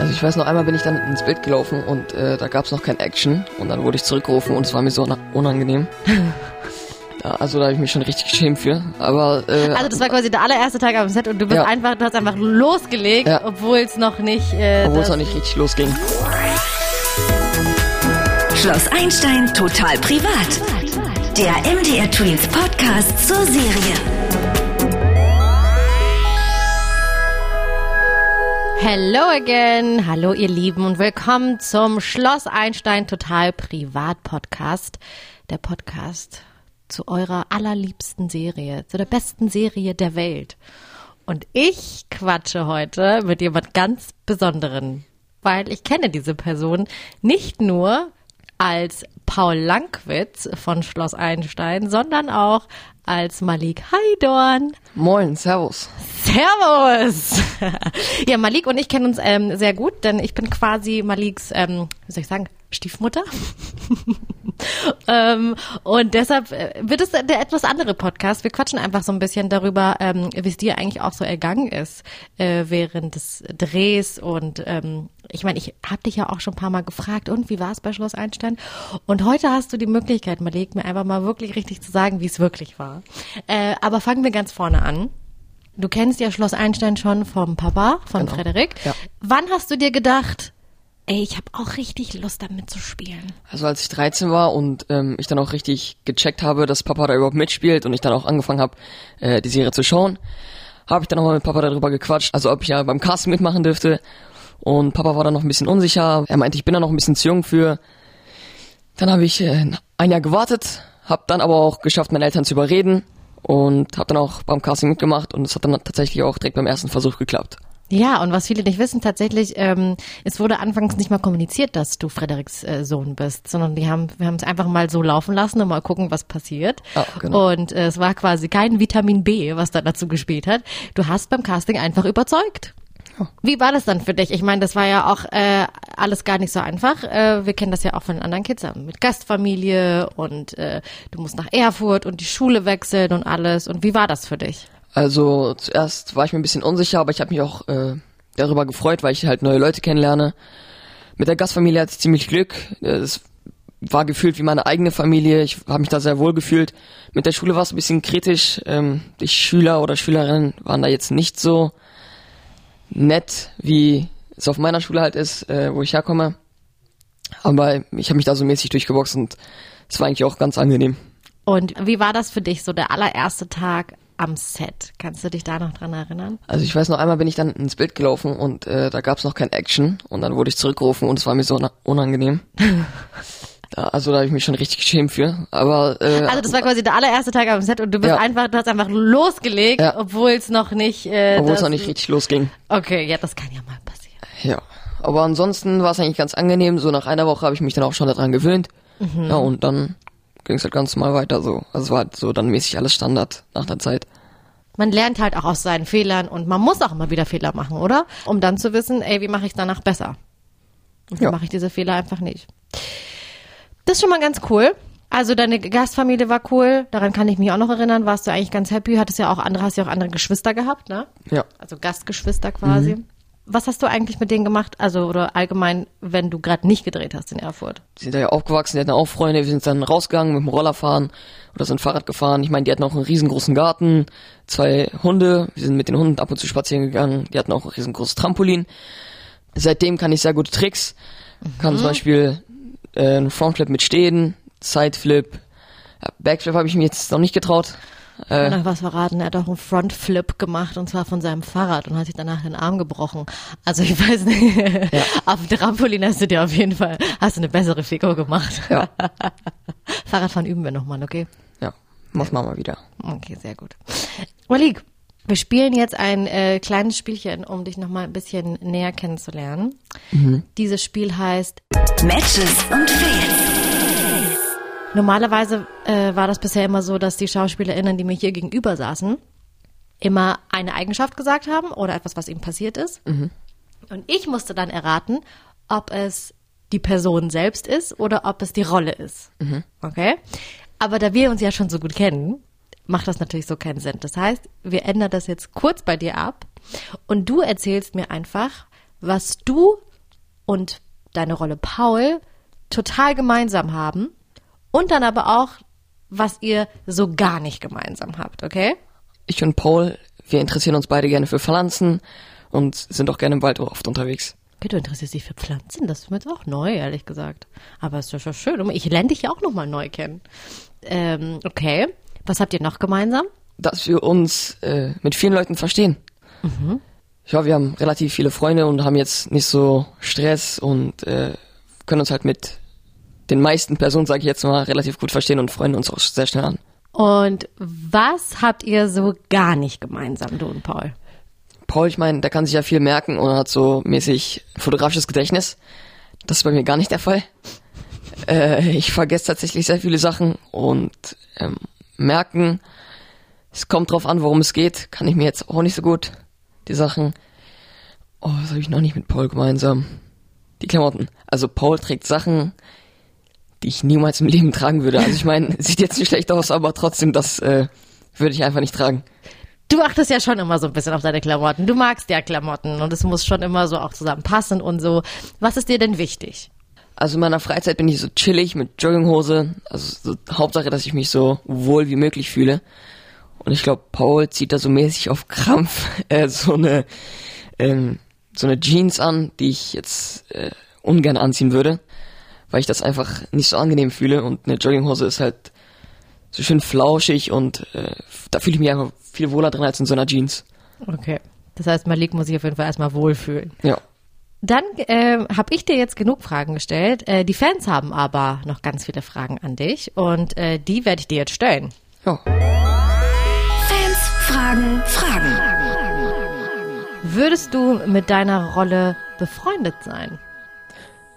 Also ich weiß noch einmal bin ich dann ins Bild gelaufen und äh, da gab es noch kein Action und dann wurde ich zurückgerufen und es war mir so unangenehm. also da habe ich mich schon richtig geschämt für. Aber äh, also das war quasi der allererste Tag am Set und du bist ja. einfach, du hast einfach losgelegt, ja. obwohl es noch nicht, äh, obwohl es noch nicht richtig losging. Schloss Einstein total privat. Der MDR Twins Podcast zur Serie. Hello again. Hallo ihr Lieben und willkommen zum Schloss Einstein Total Privat Podcast. Der Podcast zu eurer allerliebsten Serie, zu der besten Serie der Welt. Und ich quatsche heute mit jemand ganz Besonderen, weil ich kenne diese Person nicht nur als Paul Lankwitz von Schloss Einstein, sondern auch als Malik Haidorn. Moin, Servus. Servus! ja, Malik und ich kennen uns ähm, sehr gut, denn ich bin quasi Maliks, ähm, wie soll ich sagen, Stiefmutter. ähm, und deshalb äh, wird es der etwas andere Podcast. Wir quatschen einfach so ein bisschen darüber, ähm, wie es dir eigentlich auch so ergangen ist äh, während des Drehs. Und ähm, ich meine, ich habe dich ja auch schon ein paar Mal gefragt, und wie war es bei Schloss Einstein? Und heute hast du die Möglichkeit, Malik, mir einfach mal wirklich richtig zu sagen, wie es wirklich war. Äh, aber fangen wir ganz vorne an. Du kennst ja Schloss Einstein schon vom Papa, von genau. Frederik. Ja. Wann hast du dir gedacht, ey, ich habe auch richtig Lust damit zu spielen. Also als ich 13 war und ähm, ich dann auch richtig gecheckt habe, dass Papa da überhaupt mitspielt und ich dann auch angefangen habe, äh, die Serie zu schauen, habe ich dann nochmal mit Papa darüber gequatscht, also ob ich ja beim Casting mitmachen dürfte. Und Papa war dann noch ein bisschen unsicher. Er meinte, ich bin da noch ein bisschen zu jung für. Dann habe ich äh, ein Jahr gewartet, habe dann aber auch geschafft, meine Eltern zu überreden und habe dann auch beim Casting mitgemacht und es hat dann tatsächlich auch direkt beim ersten Versuch geklappt. Ja, und was viele nicht wissen, tatsächlich, ähm, es wurde anfangs nicht mal kommuniziert, dass du Frederiks äh, Sohn bist, sondern die haben, wir haben es einfach mal so laufen lassen und mal gucken, was passiert. Oh, genau. Und äh, es war quasi kein Vitamin B, was da dazu gespielt hat. Du hast beim Casting einfach überzeugt. Oh. Wie war das dann für dich? Ich meine, das war ja auch äh, alles gar nicht so einfach. Äh, wir kennen das ja auch von den anderen Kids mit Gastfamilie und äh, du musst nach Erfurt und die Schule wechseln und alles. Und wie war das für dich? Also zuerst war ich mir ein bisschen unsicher, aber ich habe mich auch äh, darüber gefreut, weil ich halt neue Leute kennenlerne. Mit der Gastfamilie hatte ich ziemlich Glück. Es war gefühlt wie meine eigene Familie. Ich habe mich da sehr wohl gefühlt. Mit der Schule war es ein bisschen kritisch. Ähm, die Schüler oder Schülerinnen waren da jetzt nicht so nett, wie es auf meiner Schule halt ist, äh, wo ich herkomme. Aber ich habe mich da so mäßig durchgeboxt und es war eigentlich auch ganz angenehm. Und wie war das für dich, so der allererste Tag am Set. Kannst du dich da noch dran erinnern? Also ich weiß noch einmal bin ich dann ins Bild gelaufen und äh, da gab es noch kein Action und dann wurde ich zurückgerufen und es war mir so unangenehm. da, also da habe ich mich schon richtig geschämt für. Aber äh, also das war quasi der allererste Tag am Set und du bist ja. einfach, du hast einfach losgelegt, ja. obwohl es noch nicht, äh, obwohl es noch nicht richtig losging. Okay, ja, das kann ja mal passieren. Ja, aber ansonsten war es eigentlich ganz angenehm. So nach einer Woche habe ich mich dann auch schon daran gewöhnt. Mhm. Ja und dann ging es halt ganz normal weiter so. Also es war halt so dann mäßig alles Standard nach der Zeit. Man lernt halt auch aus seinen Fehlern und man muss auch immer wieder Fehler machen, oder? Um dann zu wissen, ey, wie mache ich danach besser? Und wie ja. mache ich diese Fehler einfach nicht. Das ist schon mal ganz cool. Also deine Gastfamilie war cool, daran kann ich mich auch noch erinnern. Warst du eigentlich ganz happy? Hattest ja auch andere, hast ja auch andere Geschwister gehabt, ne? Ja. Also Gastgeschwister quasi. Mhm. Was hast du eigentlich mit denen gemacht? Also, oder allgemein, wenn du gerade nicht gedreht hast in Erfurt? Die sind da ja aufgewachsen, die hatten auch Freunde, wir sind dann rausgegangen mit dem Roller fahren oder sind Fahrrad gefahren. Ich meine, die hatten auch einen riesengroßen Garten, zwei Hunde, wir sind mit den Hunden ab und zu spazieren gegangen, die hatten auch ein riesengroßes Trampolin. Seitdem kann ich sehr gute Tricks. Mhm. Kann zum Beispiel äh, einen Frontflip mit Stehen, Sideflip, ja, Backflip habe ich mir jetzt noch nicht getraut. Äh, noch was verraten, er hat auch einen Frontflip gemacht und zwar von seinem Fahrrad und hat sich danach den Arm gebrochen. Also ich weiß nicht, ja. auf dem Trampolin hast du dir auf jeden Fall, hast du eine bessere Figur gemacht. Ja. Fahrradfahren üben wir nochmal, okay? Ja, muss man mal wieder. Okay, sehr gut. Malik, wir spielen jetzt ein äh, kleines Spielchen, um dich nochmal ein bisschen näher kennenzulernen. Mhm. Dieses Spiel heißt Matches und Fails. Normalerweise äh, war das bisher immer so, dass die SchauspielerInnen, die mir hier gegenüber saßen, immer eine Eigenschaft gesagt haben oder etwas, was ihnen passiert ist. Mhm. Und ich musste dann erraten, ob es die Person selbst ist oder ob es die Rolle ist. Mhm. Okay? Aber da wir uns ja schon so gut kennen, macht das natürlich so keinen Sinn. Das heißt, wir ändern das jetzt kurz bei dir ab und du erzählst mir einfach, was du und deine Rolle Paul total gemeinsam haben und dann aber auch, was ihr so gar nicht gemeinsam habt, okay? Ich und Paul, wir interessieren uns beide gerne für Pflanzen und sind auch gerne im Wald oft unterwegs. Okay, du interessierst dich für Pflanzen, das ist mir jetzt auch neu, ehrlich gesagt. Aber es ist ja schon schön. Ich lerne dich ja auch nochmal neu kennen. Ähm, okay. Was habt ihr noch gemeinsam? Dass wir uns äh, mit vielen Leuten verstehen. Mhm. Ja, wir haben relativ viele Freunde und haben jetzt nicht so Stress und äh, können uns halt mit den meisten Personen, sage ich jetzt mal, relativ gut verstehen und freuen uns auch sehr schnell an. Und was habt ihr so gar nicht gemeinsam, du und Paul? Paul, ich meine, der kann sich ja viel merken und hat so mäßig fotografisches Gedächtnis. Das ist bei mir gar nicht der Fall. Äh, ich vergesse tatsächlich sehr viele Sachen und ähm, merken, es kommt drauf an, worum es geht, kann ich mir jetzt auch nicht so gut. Die Sachen. Oh, was habe ich noch nicht mit Paul gemeinsam? Die Klamotten. Also Paul trägt Sachen, die ich niemals im Leben tragen würde. Also ich meine, sieht jetzt nicht schlecht aus, aber trotzdem, das äh, würde ich einfach nicht tragen. Du achtest ja schon immer so ein bisschen auf deine Klamotten. Du magst ja Klamotten und es muss schon immer so auch zusammenpassen und so. Was ist dir denn wichtig? Also in meiner Freizeit bin ich so chillig mit Jogginghose. Also so Hauptsache, dass ich mich so wohl wie möglich fühle. Und ich glaube, Paul zieht da so mäßig auf Krampf äh, so eine ähm, so eine Jeans an, die ich jetzt äh, ungern anziehen würde, weil ich das einfach nicht so angenehm fühle. Und eine Jogginghose ist halt so schön flauschig und äh, da fühle ich mich einfach viel wohler drin als in so einer Jeans. Okay. Das heißt, Malik muss sich auf jeden Fall erstmal wohlfühlen. Ja. Dann äh, habe ich dir jetzt genug Fragen gestellt. Äh, die Fans haben aber noch ganz viele Fragen an dich und äh, die werde ich dir jetzt stellen. Ja. Fans fragen Fragen. Würdest du mit deiner Rolle befreundet sein?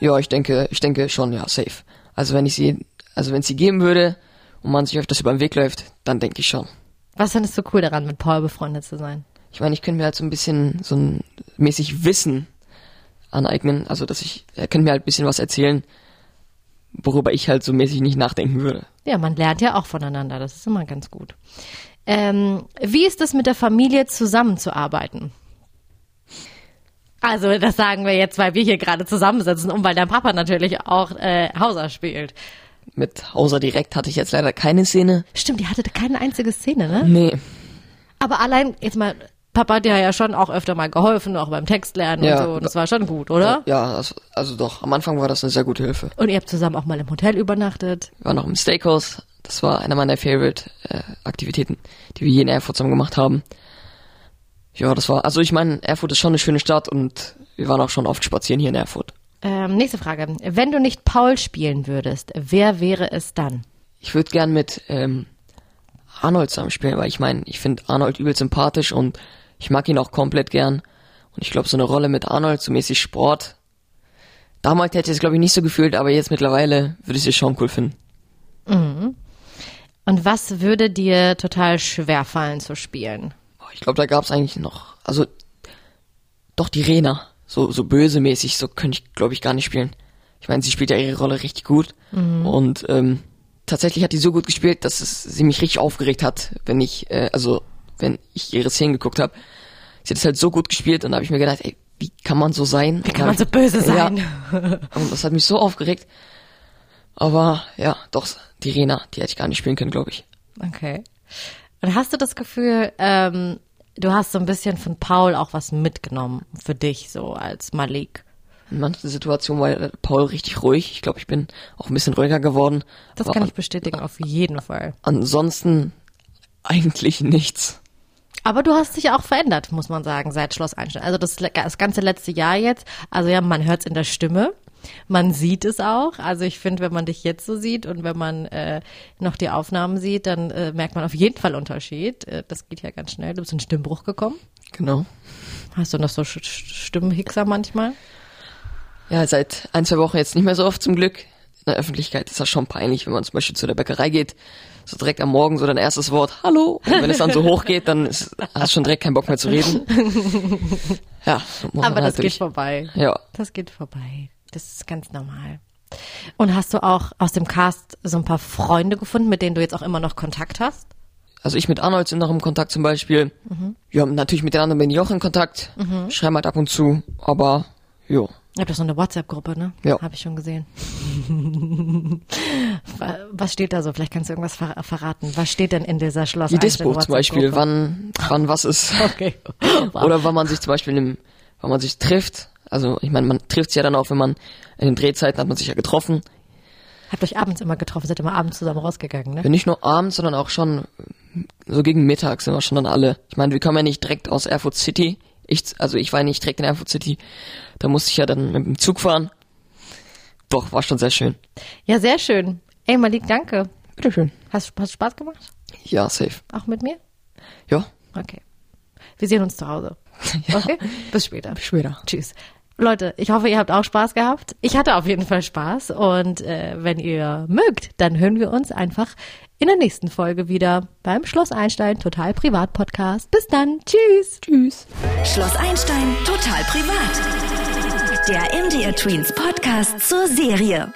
Ja, ich denke, ich denke schon, ja, safe. Also wenn ich sie, also wenn es sie geben würde und man sich öfters über den Weg läuft, dann denke ich schon. Was findest du cool daran, mit Paul befreundet zu sein? Ich meine, ich könnte mir halt so ein bisschen so ein mäßig Wissen aneignen. Also dass ich, er könnte mir halt ein bisschen was erzählen, worüber ich halt so mäßig nicht nachdenken würde. Ja, man lernt ja auch voneinander. Das ist immer ganz gut. Ähm, wie ist es mit der Familie zusammenzuarbeiten? Also das sagen wir jetzt, weil wir hier gerade zusammensitzen und weil dein Papa natürlich auch äh, Hauser spielt. Mit Hauser direkt hatte ich jetzt leider keine Szene. Stimmt, die hatte keine einzige Szene, ne? Nee. Aber allein, jetzt mal, Papa hat dir ja schon auch öfter mal geholfen, auch beim Textlernen Ja. und so. Das war schon gut, oder? Ja, das, also doch, am Anfang war das eine sehr gute Hilfe. Und ihr habt zusammen auch mal im Hotel übernachtet. Wir waren noch im Steakhouse. Das war einer meiner Favorite äh, Aktivitäten, die wir hier in Erfurt zusammen gemacht haben. Ja, das war, also ich meine, Erfurt ist schon eine schöne Stadt und wir waren auch schon oft spazieren hier in Erfurt. Ähm, nächste Frage. Wenn du nicht Paul spielen würdest, wer wäre es dann? Ich würde gern mit ähm, Arnold zusammen spielen, weil ich meine, ich finde Arnold übel sympathisch und ich mag ihn auch komplett gern. Und ich glaube, so eine Rolle mit Arnold, so mäßig Sport. Damals hätte ich es, glaube ich, nicht so gefühlt, aber jetzt mittlerweile würde ich es schon cool finden. Und was würde dir total schwer fallen zu spielen? Ich glaube, da gab es eigentlich noch, also doch die Rena, so so bösemäßig, so könnte ich, glaube ich, gar nicht spielen. Ich meine, sie spielt ja ihre Rolle richtig gut und ähm, tatsächlich hat die so gut gespielt, dass es sie mich richtig aufgeregt hat, wenn ich, äh, also wenn ich ihre Szenen geguckt habe. Sie hat es halt so gut gespielt und da habe ich mir gedacht, ey, wie kann man so sein? Wie kann man so böse sein? Ja, und das hat mich so aufgeregt. Aber ja, doch, die Rena, die hätte ich gar nicht spielen können, glaube ich. Okay. Und hast du das Gefühl, ähm, du hast so ein bisschen von Paul auch was mitgenommen für dich, so als Malik? In manchen Situationen war Paul richtig ruhig. Ich glaube, ich bin auch ein bisschen ruhiger geworden. Das Aber kann ich bestätigen, auf jeden Fall. Ansonsten eigentlich nichts. Aber du hast dich auch verändert, muss man sagen, seit Schloss Einstein. Also das, das ganze letzte Jahr jetzt, also ja, man hört es in der Stimme, man sieht es auch. Also ich finde, wenn man dich jetzt so sieht und wenn man äh, noch die Aufnahmen sieht, dann äh, merkt man auf jeden Fall Unterschied. Äh, das geht ja ganz schnell. Du bist in Stimmbruch gekommen. Genau. Hast du noch so Stimmenhickser manchmal? Ja, seit ein, zwei Wochen jetzt nicht mehr so oft zum Glück. In der Öffentlichkeit ist das schon peinlich, wenn man zum Beispiel zu der Bäckerei geht, so direkt am Morgen so dein erstes Wort, hallo. Und wenn es dann so hoch geht, dann ist, hast du schon direkt keinen Bock mehr zu reden. Ja, muss man Aber das halt geht durch. vorbei. Ja, Das geht vorbei. Das ist ganz normal. Und hast du auch aus dem Cast so ein paar Freunde gefunden, mit denen du jetzt auch immer noch Kontakt hast? also ich mit Arnold sind noch im Kontakt zum Beispiel. Ja, natürlich mit den anderen bin ich auch in Kontakt. Schreiben halt ab und zu, aber jo. Ihr habt doch so eine WhatsApp-Gruppe, ne? Ja. Habe ich schon gesehen. Wa- Was steht da so? Vielleicht kannst du irgendwas ver verraten. Was steht denn in dieser Schloss? Die Dispo zum Beispiel, wann, wann was ist. Okay. Wow. Oder wann man sich zum Beispiel im, wann man sich trifft. Also ich meine, man trifft sich ja dann auch, wenn man in den Drehzeiten hat man sich ja getroffen. Habt euch abends immer getroffen, seid immer abends zusammen rausgegangen, ne? Ja, nicht nur abends, sondern auch schon so gegen Mittag sind wir schon dann alle. Ich meine, wir kommen ja nicht direkt aus Erfurt City. Ich, also ich war ja nicht direkt in Erfurt City. Da musste ich ja dann mit dem Zug fahren. Doch, war schon sehr schön. Ja, sehr schön. Ey, Malik, danke. Bitteschön. Hast, hast Spaß gemacht? Ja, safe. Auch mit mir? Ja. Okay. Wir sehen uns zu Hause. Okay? Bis später. Bis später. Tschüss. Leute, ich hoffe, ihr habt auch Spaß gehabt. Ich hatte auf jeden Fall Spaß. Und äh, wenn ihr mögt, dann hören wir uns einfach in der nächsten Folge wieder beim Schloss Einstein Total Privat Podcast. Bis dann. Tschüss. Tschüss. Schloss Einstein total privat. Der MDR Tweens Podcast zur Serie.